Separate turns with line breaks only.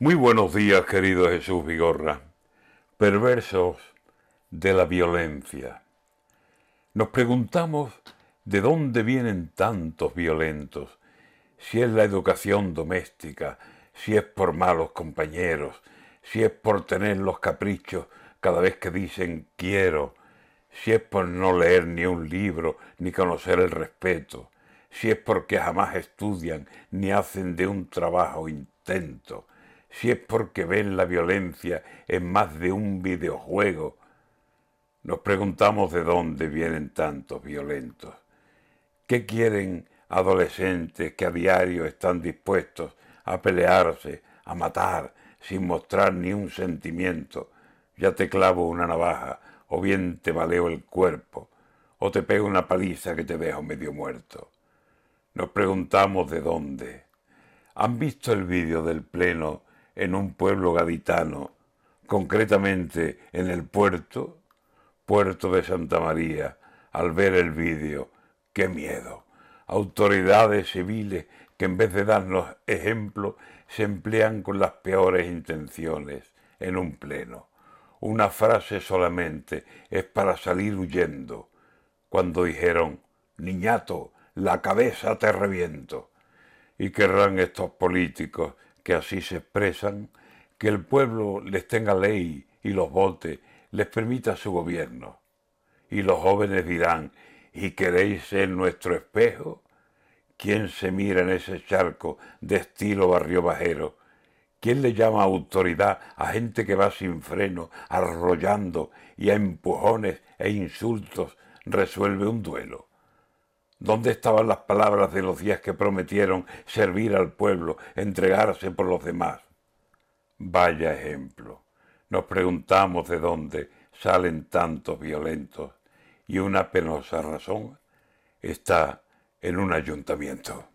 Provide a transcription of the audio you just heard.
Muy buenos días, querido Jesús Vigorra. Perversos de la violencia. Nos preguntamos de dónde vienen tantos violentos, si es la educación doméstica, si es por malos compañeros, si es por tener los caprichos cada vez que dicen quiero, si es por no leer ni un libro ni conocer el respeto, si es porque jamás estudian ni hacen de un trabajo intento, si es porque ven la violencia en más de un videojuego. Nos preguntamos de dónde vienen tantos violentos. ¿Qué quieren adolescentes que a diario están dispuestos a pelearse, a matar, sin mostrar ni un sentimiento? Ya te clavo una navaja, o bien te baleo el cuerpo, o te pego una paliza que te dejo medio muerto. Nos preguntamos de dónde. ¿Han visto el vídeo del pleno en un pueblo gaditano, concretamente en el puerto, puerto de Santa María, al ver el vídeo, qué miedo. Autoridades civiles que en vez de darnos ejemplo se emplean con las peores intenciones en un pleno. Una frase solamente es para salir huyendo. Cuando dijeron, niñato, la cabeza te reviento. Y querrán estos políticos que así se expresan, que el pueblo les tenga ley y los vote, les permita su gobierno. Y los jóvenes dirán, ¿y queréis ser nuestro espejo? ¿Quién se mira en ese charco de estilo barrio bajero? ¿Quién le llama autoridad a gente que va sin freno, arrollando y a empujones e insultos resuelve un duelo? ¿Dónde estaban las palabras de los días que prometieron servir al pueblo, entregarse por los demás? Vaya ejemplo. Nos preguntamos de dónde salen tantos violentos y una penosa razón está en un ayuntamiento.